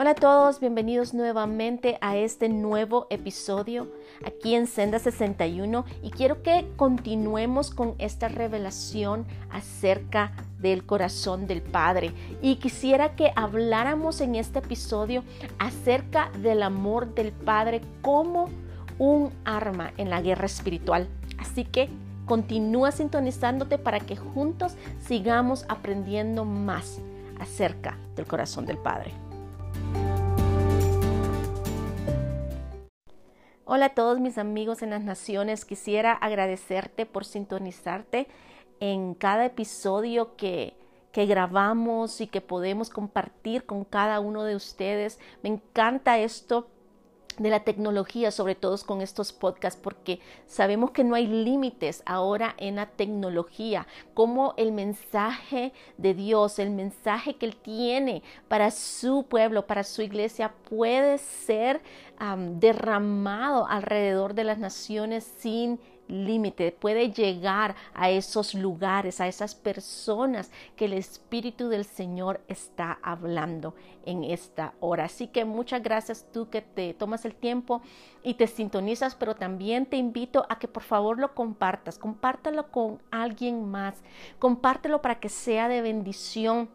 Hola a todos, bienvenidos nuevamente a este nuevo episodio aquí en Senda 61 y quiero que continuemos con esta revelación acerca del corazón del Padre y quisiera que habláramos en este episodio acerca del amor del Padre como un arma en la guerra espiritual. Así que continúa sintonizándote para que juntos sigamos aprendiendo más acerca del corazón del Padre. Hola a todos mis amigos en las naciones. Quisiera agradecerte por sintonizarte en cada episodio que, que grabamos y que podemos compartir con cada uno de ustedes. Me encanta esto de la tecnología, sobre todo con estos podcasts, porque sabemos que no hay límites ahora en la tecnología, como el mensaje de Dios, el mensaje que Él tiene para su pueblo, para su iglesia, puede ser derramado alrededor de las naciones sin límite, puede llegar a esos lugares, a esas personas que el Espíritu del Señor está hablando en esta hora. Así que muchas gracias tú que te tomas el tiempo y te sintonizas, pero también te invito a que por favor lo compartas, compártalo con alguien más, compártelo para que sea de bendición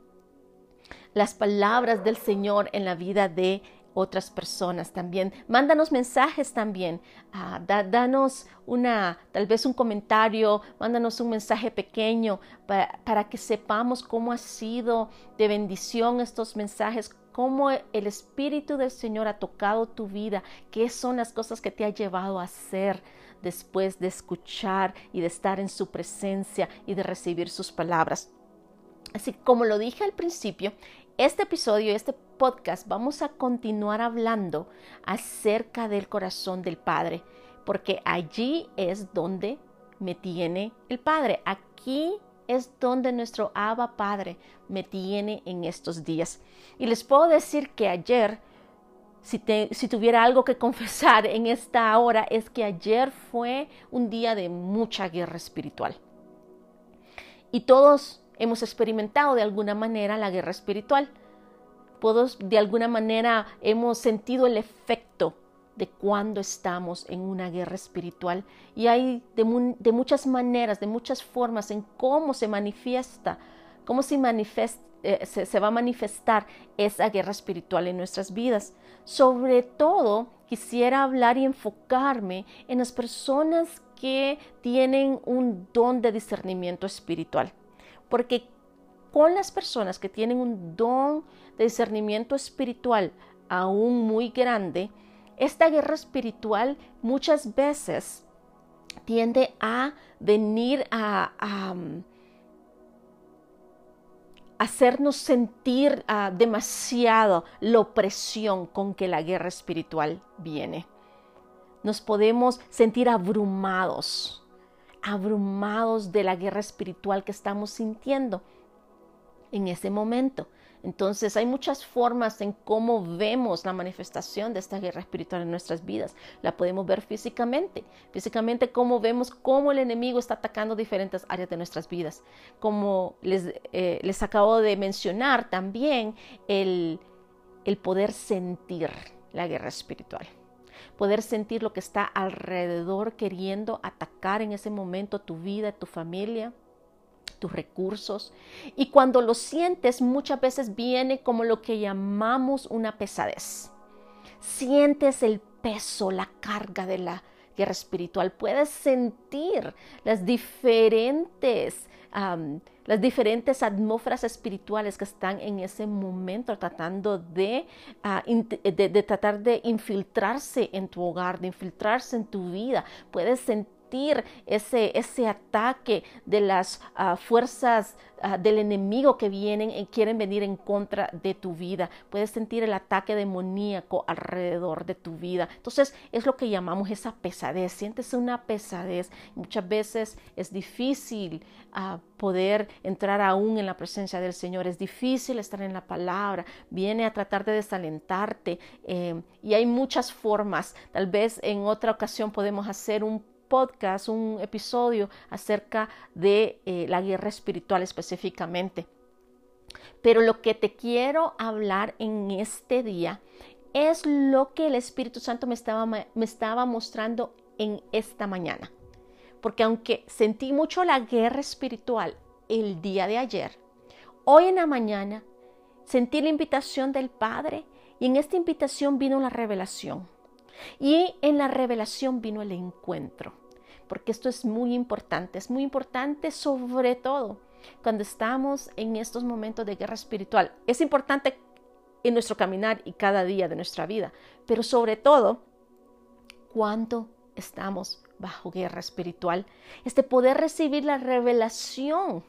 las palabras del Señor en la vida de otras personas también. Mándanos mensajes también. Ah, danos una, tal vez un comentario, mándanos un mensaje pequeño para, para que sepamos cómo ha sido de bendición estos mensajes, cómo el Espíritu del Señor ha tocado tu vida, qué son las cosas que te ha llevado a hacer después de escuchar y de estar en su presencia y de recibir sus palabras. Así como lo dije al principio, este episodio, este podcast, vamos a continuar hablando acerca del corazón del Padre, porque allí es donde me tiene el Padre. Aquí es donde nuestro Abba Padre me tiene en estos días. Y les puedo decir que ayer, si, si, tuviera algo que confesar en esta hora, es que ayer fue un día de mucha guerra espiritual. Y todos hemos experimentado de alguna manera la guerra espiritual. Todos de alguna manera hemos sentido el efecto de cuando estamos en una guerra espiritual. Y hay de, muchas maneras, de muchas formas en cómo se manifiesta, cómo se, eh, se va a manifestar esa guerra espiritual en nuestras vidas. Sobre todo, quisiera hablar y enfocarme en las personas que tienen un don de discernimiento espiritual porque con las personas que tienen un don de discernimiento espiritual aún muy grande, esta guerra espiritual muchas veces tiende a venir a, mm, hacernos sentir ah, demasiado la opresión con que la guerra espiritual viene. Nos podemos sentir abrumados abrumados de la guerra espiritual que estamos sintiendo en ese momento. Entonces hay muchas formas en cómo vemos la manifestación de esta guerra espiritual en nuestras vidas. La podemos ver físicamente, físicamente cómo vemos cómo el enemigo está atacando diferentes áreas de nuestras vidas. Como les, eh, les acabo de mencionar también el, el poder sentir la guerra espiritual poder sentir lo que está alrededor queriendo atacar en ese momento tu vida, tu familia, tus recursos. Y cuando lo sientes, muchas veces viene como lo que llamamos una pesadez. Sientes el peso, la carga de la guerra espiritual. Puedes sentir las diferentes las diferentes atmósferas espirituales que están en ese momento tratando de, de, tratar de infiltrarse en tu hogar, de infiltrarse en tu vida. Puedes sentir ese, ese ataque de las ah, fuerzas ah, del enemigo que vienen y quieren venir en contra de tu vida. Puedes sentir el ataque demoníaco alrededor de tu vida. Entonces es lo que llamamos esa pesadez. Sientes una pesadez. Muchas veces es difícil ah, poder entrar aún en la presencia del Señor. Es difícil estar en la palabra. Viene a tratar de desalentarte. Eh, y hay muchas formas. Tal vez en otra ocasión podemos hacer un podcast, un episodio acerca de eh, la guerra espiritual específicamente. Pero lo que te quiero hablar en este día es lo que el Espíritu Santo me estaba, me estaba mostrando en esta mañana. Porque aunque sentí mucho la guerra espiritual el día de ayer, hoy en la mañana sentí la invitación del Padre y en esta invitación vino la revelación. Y en la revelación vino el encuentro. Porque esto es muy importante, es muy importante sobre todo cuando estamos en estos momentos de guerra espiritual. Es importante en nuestro caminar y cada día de nuestra vida, pero sobre todo cuando estamos bajo guerra espiritual, este poder recibir la revelación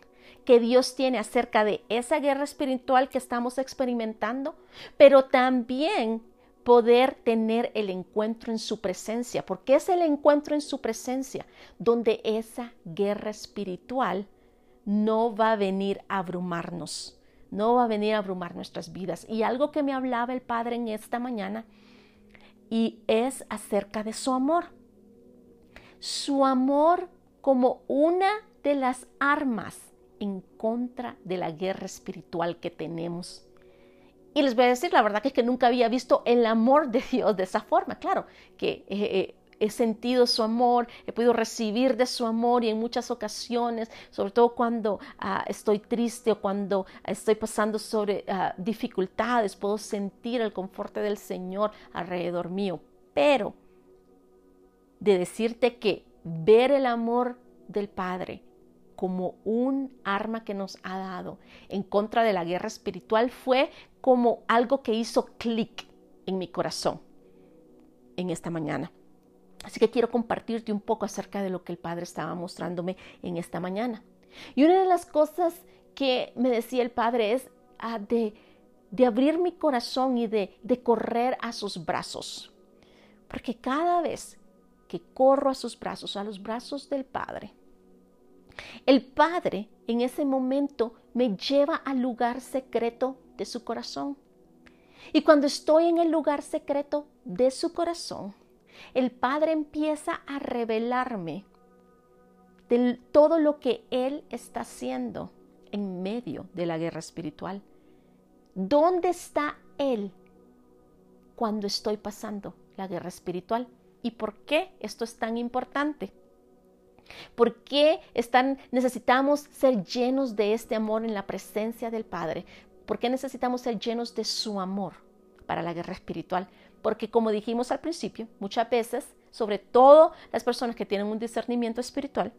que Dios tiene acerca de esa guerra espiritual que estamos experimentando, pero también poder tener el encuentro en su presencia, porque es el encuentro en su presencia donde esa guerra espiritual no va a venir a abrumarnos, no va a venir a abrumar nuestras vidas. Y algo que me hablaba el Padre en esta mañana, y es acerca de su amor. Su amor como una de las armas en contra de la guerra espiritual que tenemos. Y les voy a decir, la verdad que es que nunca había visto el amor de Dios de esa forma. Claro, que eh, eh, he sentido su amor, he podido recibir de su amor y en muchas ocasiones, sobre todo cuando ah, estoy triste o cuando estoy pasando sobre ah, dificultades, puedo sentir el confort del Señor alrededor mío. Pero de decirte que ver el amor del Padre como un arma que nos ha dado en contra de la guerra espiritual fue como algo que hizo clic en mi corazón en esta mañana. Así que quiero compartirte un poco acerca de lo que el Padre estaba mostrándome en esta mañana. Y una de las cosas que me decía el Padre es ah, de, de, abrir mi corazón y de, de correr a sus brazos. Porque cada vez que corro a sus brazos, a los brazos del Padre, el Padre en ese momento me lleva al lugar secreto de su corazón. Y cuando estoy en el lugar secreto de su corazón, el Padre empieza a revelarme de todo lo que Él está haciendo en medio de la guerra espiritual. ¿Dónde está Él cuando estoy pasando la guerra espiritual? ¿Y por qué esto es tan importante? ¿Por qué necesitamos ser llenos de este amor en la presencia del Padre? ¿Por qué necesitamos ser llenos de su amor para la guerra espiritual? Porque como dijimos al principio, muchas veces, sobre todo las personas que tienen un discernimiento espiritual,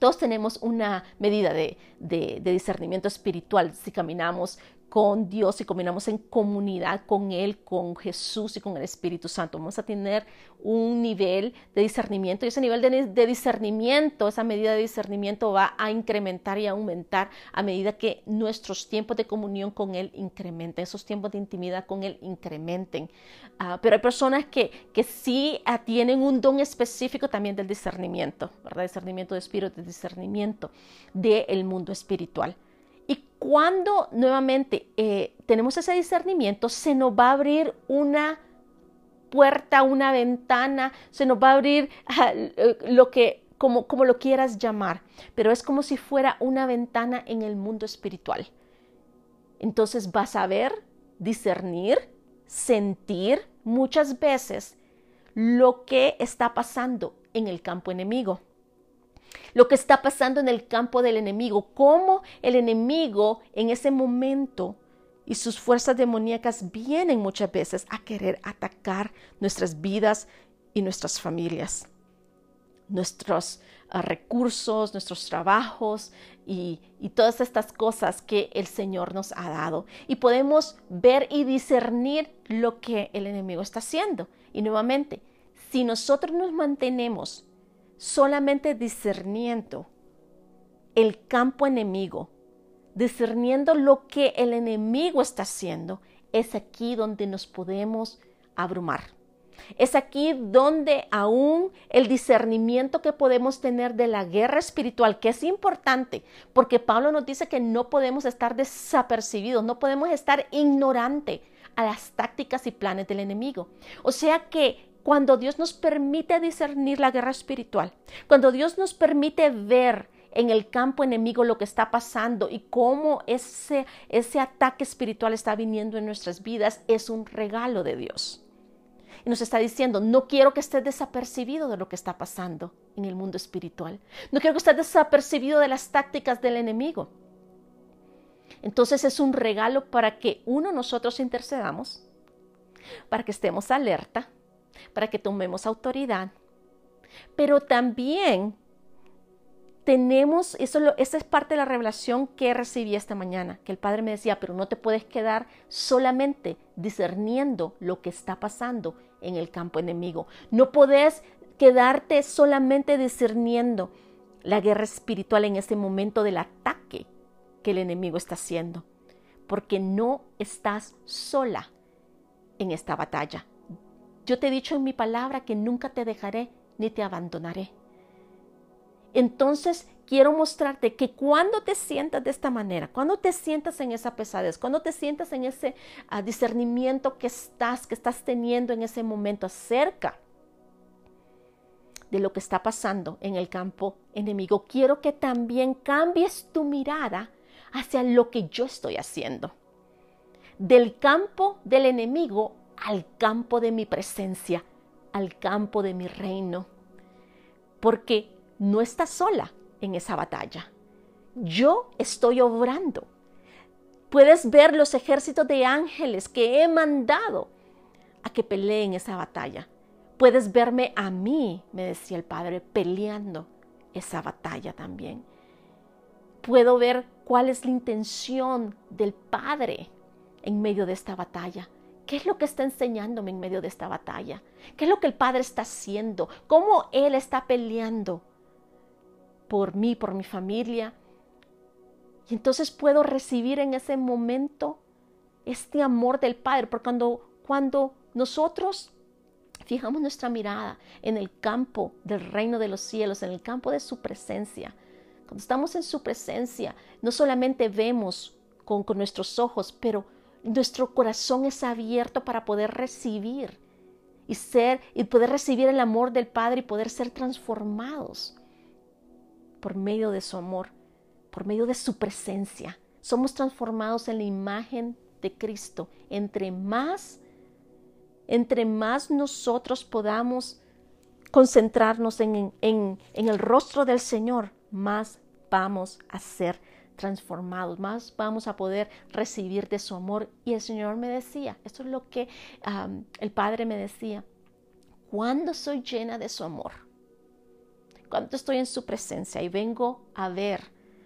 todos tenemos una medida de, de, discernimiento espiritual si caminamos con Dios y combinamos en comunidad con Él, con Jesús y con el Espíritu Santo. Vamos a tener un nivel de discernimiento y ese nivel de, discernimiento, esa medida de discernimiento va a incrementar y aumentar a medida que nuestros tiempos de comunión con Él incrementen, esos tiempos de intimidad con Él incrementen. Ah, pero hay personas que, que sí tienen un don específico también del discernimiento, ¿verdad? Discernimiento de espíritu, discernimiento del mundo espiritual. Cuando nuevamente eh, tenemos ese discernimiento, se nos va a abrir una puerta, una ventana, se nos va a abrir ah, lo que, como, como lo quieras llamar, pero es como si fuera una ventana en el mundo espiritual. Entonces vas a ver, discernir, sentir muchas veces lo que está pasando en el campo enemigo lo que está pasando en el campo del enemigo, cómo el enemigo en ese momento y sus fuerzas demoníacas vienen muchas veces a querer atacar nuestras vidas y nuestras familias, nuestros ah, recursos, nuestros trabajos y, y todas estas cosas que el Señor nos ha dado. Y podemos ver y discernir lo que el enemigo está haciendo. Y nuevamente, si nosotros nos mantenemos solamente discerniendo el campo enemigo, discerniendo lo que el enemigo está haciendo, es aquí donde nos podemos abrumar. Es aquí donde aún el discernimiento que podemos tener de la guerra espiritual, que es importante, porque Pablo nos dice que no podemos estar desapercibidos, no podemos estar ignorante a las tácticas y planes del enemigo. O sea que cuando Dios nos permite discernir la guerra espiritual, cuando Dios nos permite ver en el campo enemigo lo que está pasando y cómo ese, ese ataque espiritual está viniendo en nuestras vidas es un regalo de Dios. Y nos está diciendo, no quiero que estés desapercibido de lo que está pasando en el mundo espiritual. No quiero que estés desapercibido de las tácticas del enemigo. Entonces es un regalo para que uno nosotros intercedamos, para que estemos alerta, para que tomemos autoridad, pero también tenemos, eso esa es parte de la revelación que recibí esta mañana, que el Padre me decía, pero no te puedes quedar solamente discerniendo lo que está pasando en el campo enemigo. No puedes quedarte solamente discerniendo la guerra espiritual en este momento del ataque que el enemigo está haciendo, porque no estás sola en esta batalla. Yo te he dicho en mi palabra que nunca te dejaré ni te abandonaré. Entonces, quiero mostrarte que cuando te sientas de esta manera, cuando te sientas en esa pesadez, cuando te sientas en ese ah, discernimiento que estás, que estás teniendo en ese momento acerca de lo que está pasando en el campo enemigo, quiero que también cambies tu mirada hacia lo que yo estoy haciendo. Del campo del enemigo al campo de mi presencia, al campo de mi reino. Porque no estás sola en esa batalla. Yo estoy obrando. Puedes ver los ejércitos de ángeles que he mandado a que peleen esa batalla. Puedes verme a mí, me decía el Padre, peleando esa batalla también. Puedo ver cuál es la intención del Padre en medio de esta batalla. ¿Qué es lo que está enseñándome en medio de esta batalla? ¿Qué es lo que el Padre está haciendo? ¿Cómo Él está peleando por mí, por mi familia? Y entonces puedo recibir en ese momento este amor del Padre, porque cuando, cuando nosotros fijamos nuestra mirada en el campo del reino de los cielos, en el campo de su presencia, cuando estamos en su presencia, no solamente vemos con, con nuestros ojos, pero nuestro corazón es abierto para poder recibir y ser y poder recibir el amor del Padre y poder ser transformados por medio de su amor, por medio de su presencia. Somos transformados en la imagen de Cristo. Entre más entre más nosotros podamos concentrarnos en, en, en el rostro del Señor, más vamos a ser transformados, más vamos a poder recibir de su amor. Y el Señor me decía, esto es lo que el Padre me decía, cuando soy llena de su amor, cuando estoy en su presencia y vengo a ver,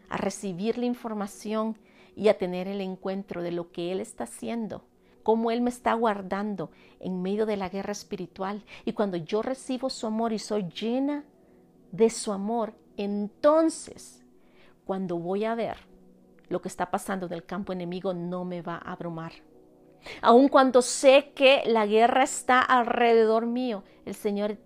a recibir la información y a tener el encuentro de lo que Él está haciendo, cómo Él me está guardando en medio de la guerra espiritual. Y cuando yo recibo su amor y soy llena de su amor, entonces cuando voy a ver lo que está pasando en el campo enemigo, no me va a abrumar. Aun cuando sé que la guerra está alrededor mío, el Señor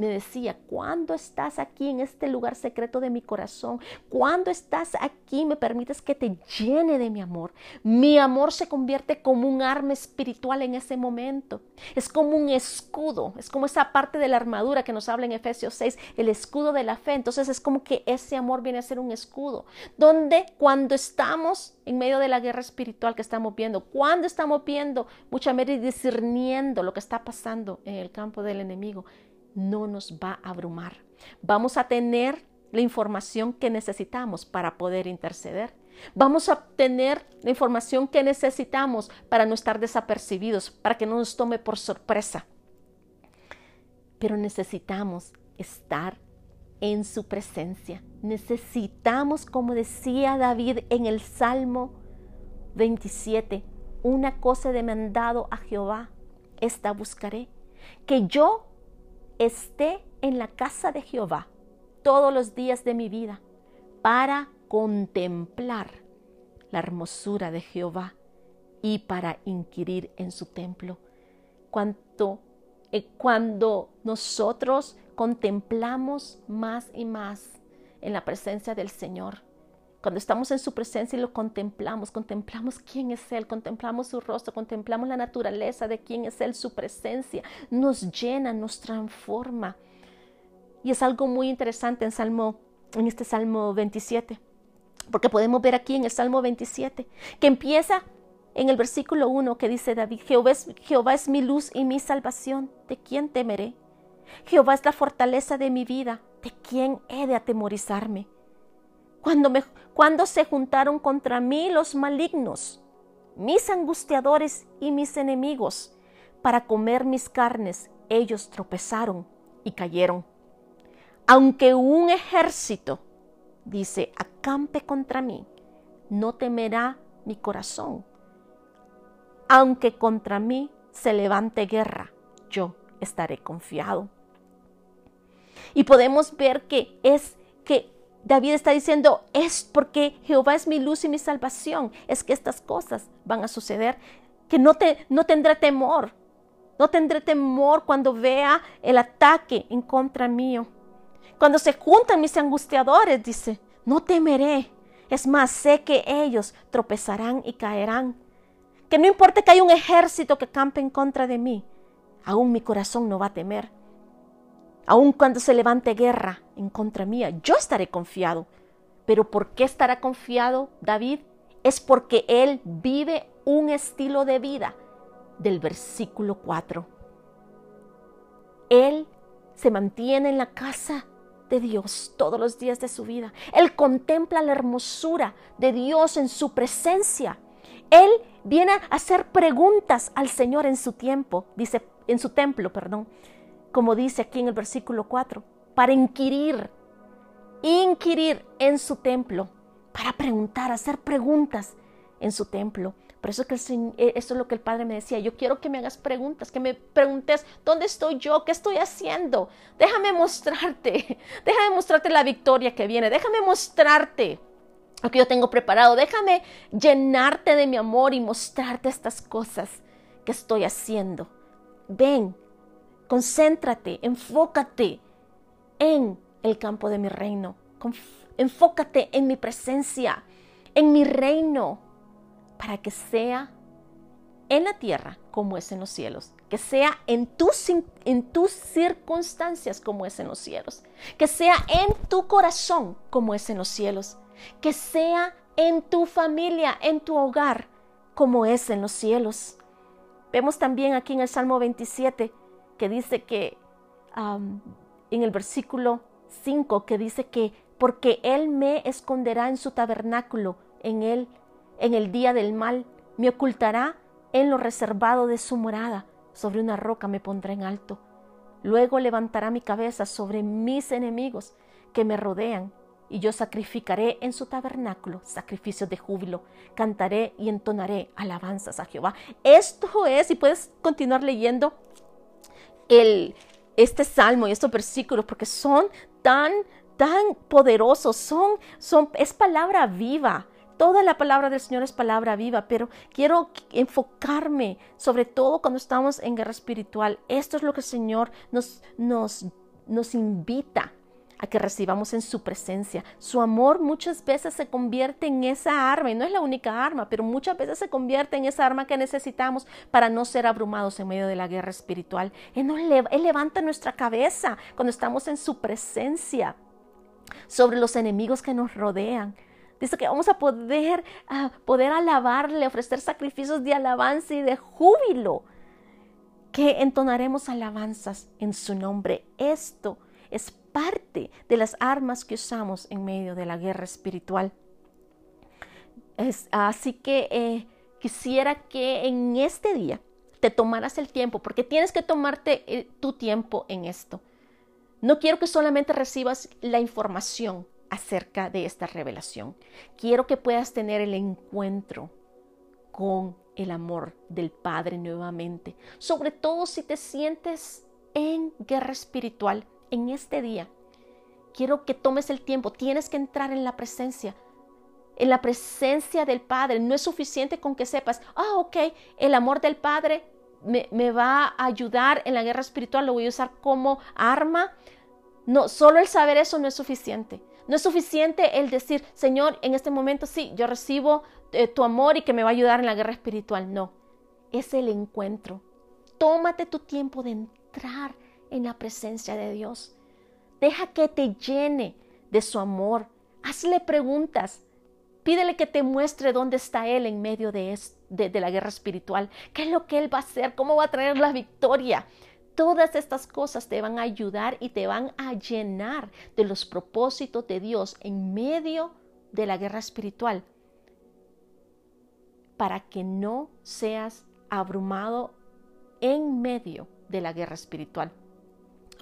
me decía, ¿cuándo estás aquí en este lugar secreto de mi corazón? ¿Cuándo estás aquí me permites que te llene de mi amor? Mi amor se convierte como un arma espiritual en ese momento. Es como un escudo, es como esa parte de la armadura que nos habla en Efesios 6, el escudo de la fe. Entonces es como que ese amor viene a ser un escudo, donde cuando estamos en medio de la guerra espiritual que estamos viendo, cuando estamos viendo mucha y discerniendo lo que está pasando en el campo del enemigo, no nos va a abrumar. Vamos a tener la información que necesitamos para poder interceder. Vamos a obtener la información que necesitamos para no estar desapercibidos, para que no nos tome por sorpresa. Pero necesitamos estar en su presencia. Necesitamos, como decía David en el Salmo 27, una cosa he demandado a Jehová, esta buscaré, que yo esté en la casa de Jehová todos los días de mi vida para contemplar la hermosura de Jehová y para inquirir en su templo. Cuanto, eh, cuando nosotros contemplamos más y más en la presencia del Señor, cuando estamos en su presencia y lo contemplamos, contemplamos quién es Él, contemplamos su rostro, contemplamos la naturaleza de quién es Él, su presencia, nos llena, nos transforma. Y es algo muy interesante en Salmo en este Salmo 27. Porque podemos ver aquí en el Salmo 27 que empieza en el versículo 1 que dice David, Jehová es, Jehová es mi luz y mi salvación, ¿de quién temeré? Jehová es la fortaleza de mi vida, ¿de quién he de atemorizarme? Cuando, me, cuando se juntaron contra mí los malignos, mis angustiadores y mis enemigos, para comer mis carnes, ellos tropezaron y cayeron. Aunque un ejército, dice, acampe contra mí, no temerá mi corazón. Aunque contra mí se levante guerra, yo estaré confiado. Y podemos ver que es que David está diciendo, es porque Jehová es mi luz y mi salvación, es que estas cosas van a suceder, que no, te, no tendré temor, no tendré temor cuando vea el ataque en contra mío. Cuando se juntan mis angustiadores, dice, no temeré. Es más, sé que ellos tropezarán y caerán. Que no importa que haya un ejército que campe en contra de mí, aún mi corazón no va a temer Aun cuando se levante guerra en contra mía, yo estaré confiado. Pero ¿por qué estará confiado David? Es porque él vive un estilo de vida del versículo 4. Él se mantiene en la casa de Dios todos los días de su vida. Él contempla la hermosura de Dios en su presencia. Él viene a hacer preguntas al Señor en su tiempo, dice en su templo, perdón como dice aquí en el versículo 4, para inquirir, inquirir en su templo, para preguntar, hacer preguntas en su templo. Por eso, que eh, eso es lo que el Padre me decía. Yo quiero que me hagas preguntas, que me preguntes dónde estoy yo, qué estoy haciendo. Déjame mostrarte, déjame mostrarte la victoria que viene, déjame mostrarte lo que yo tengo preparado, déjame llenarte de mi amor y mostrarte estas cosas que estoy haciendo. Ven, Concéntrate, enfócate en el campo de mi reino. Enfócate en mi presencia, en mi reino, para que sea en la tierra como es en los cielos, que sea en tus, en tus circunstancias como es en los cielos, que sea en tu corazón como es en los cielos, que sea en tu familia, en tu hogar como es en los cielos. Vemos también aquí en el Salmo 27 que dice que en el versículo 5 que dice que porque Él me esconderá en su tabernáculo, en Él, en el día del mal, me ocultará en lo reservado de su morada, sobre una roca me pondrá en alto. Luego levantará mi cabeza sobre mis enemigos que me rodean, y yo sacrificaré en su tabernáculo sacrificios de júbilo, cantaré y entonaré alabanzas a Jehová. Esto es, y puedes continuar leyendo el, este salmo y estos versículos porque son tan, tan poderosos, son, son, es palabra viva. Toda la palabra del Señor es palabra viva, pero quiero enfocarme sobre todo cuando estamos en guerra espiritual. Esto es lo que el Señor nos, nos, nos invita a que recibamos en su presencia. Su amor muchas veces se convierte en esa arma, y no es la única arma, pero muchas veces se convierte en esa arma que necesitamos para no ser abrumados en medio de la guerra espiritual. Él, él levanta nuestra cabeza cuando estamos en su presencia sobre los enemigos que nos rodean. Dice que vamos a poder, a poder alabarle, ofrecer sacrificios de alabanza y de júbilo, que entonaremos alabanzas en su nombre. Esto es parte de las armas que usamos en medio de la guerra espiritual. así que eh, quisiera que en este día te tomaras el tiempo, porque tienes que tomarte eh, tu tiempo en esto. No quiero que solamente recibas la información acerca de esta revelación. Quiero que puedas tener el encuentro con el amor del Padre nuevamente, sobre todo si te sientes en guerra espiritual en este día, quiero que tomes el tiempo, tienes que entrar en la presencia, en la presencia del Padre. No es suficiente con que sepas, ah, ok, el amor del Padre me, me, va a ayudar en la guerra espiritual, lo voy a usar como arma. No, solo el saber eso no es suficiente. No es suficiente el decir, Señor, en este momento sí, yo recibo eh, tu amor y que me va a ayudar en la guerra espiritual. No, es el encuentro. Tómate tu tiempo de entrar en la presencia de Dios. Deja que te llene de su amor. Hazle preguntas. Pídele que te muestre dónde está Él en medio de, la guerra espiritual. ¿Qué es lo que Él va a hacer? ¿Cómo va a traer la victoria? Todas estas cosas te van a ayudar y te van a llenar de los propósitos de Dios en medio de la guerra espiritual para que no seas abrumado en medio de la guerra espiritual.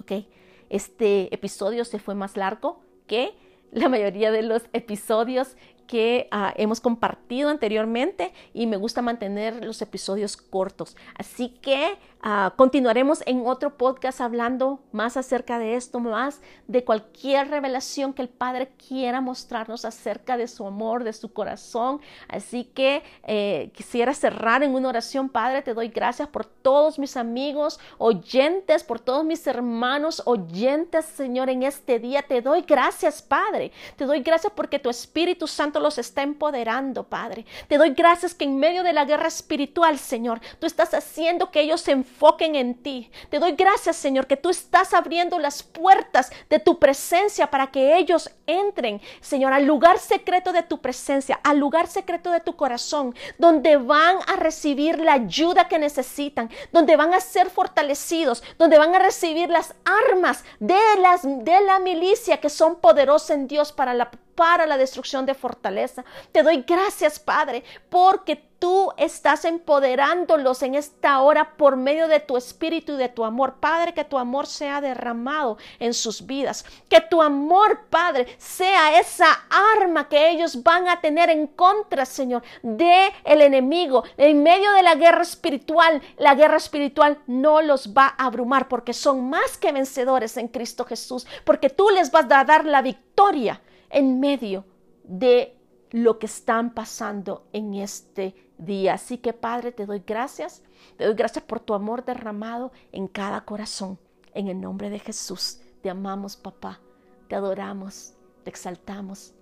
¿Ok? Este episodio se fue más largo que la mayoría de los episodios que ah, hemos compartido anteriormente y me gusta mantener los episodios cortos. Así que ah, continuaremos en otro podcast hablando más acerca de esto, más de cualquier revelación que el Padre quiera mostrarnos acerca de su amor, de su corazón. Así que eh, quisiera cerrar en una oración, Padre, te doy gracias por todos mis amigos, oyentes, por todos mis hermanos, oyentes, Señor, en este día. Te doy gracias, Padre. Te doy gracias porque tu Espíritu Los está empoderando, Padre. Te doy gracias que en medio de la guerra espiritual, Señor, tú estás haciendo que ellos se enfoquen en ti. Te doy gracias, Señor, que tú estás abriendo las puertas de tu presencia para que ellos entren, Señor, al lugar secreto de tu presencia, al lugar secreto de tu corazón, donde van a recibir la ayuda que necesitan, donde van a ser fortalecidos, donde van a recibir las armas de, las, de la milicia que son poderosas en Dios para la para la destrucción de fortaleza. Te doy gracias, Padre, porque tú estás empoderándolos en esta hora por medio de tu espíritu y de tu amor. Padre, que tu amor sea derramado en sus vidas. Que tu amor, Padre, sea esa arma que ellos van a tener en contra, Señor, de el enemigo. En medio de la guerra espiritual, la guerra espiritual no los va a abrumar porque son más que vencedores en Cristo Jesús, porque tú les vas a dar la victoria en medio de lo que están pasando en este día. Así que Padre, te doy gracias. Te doy gracias por tu amor derramado en cada corazón. En el nombre de Jesús. Te amamos, papá. Te adoramos. Te exaltamos.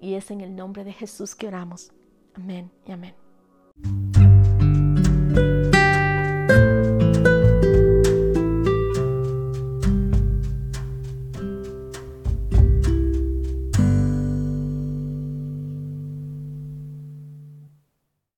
Y es en el nombre de Jesús que oramos. Amén y amén.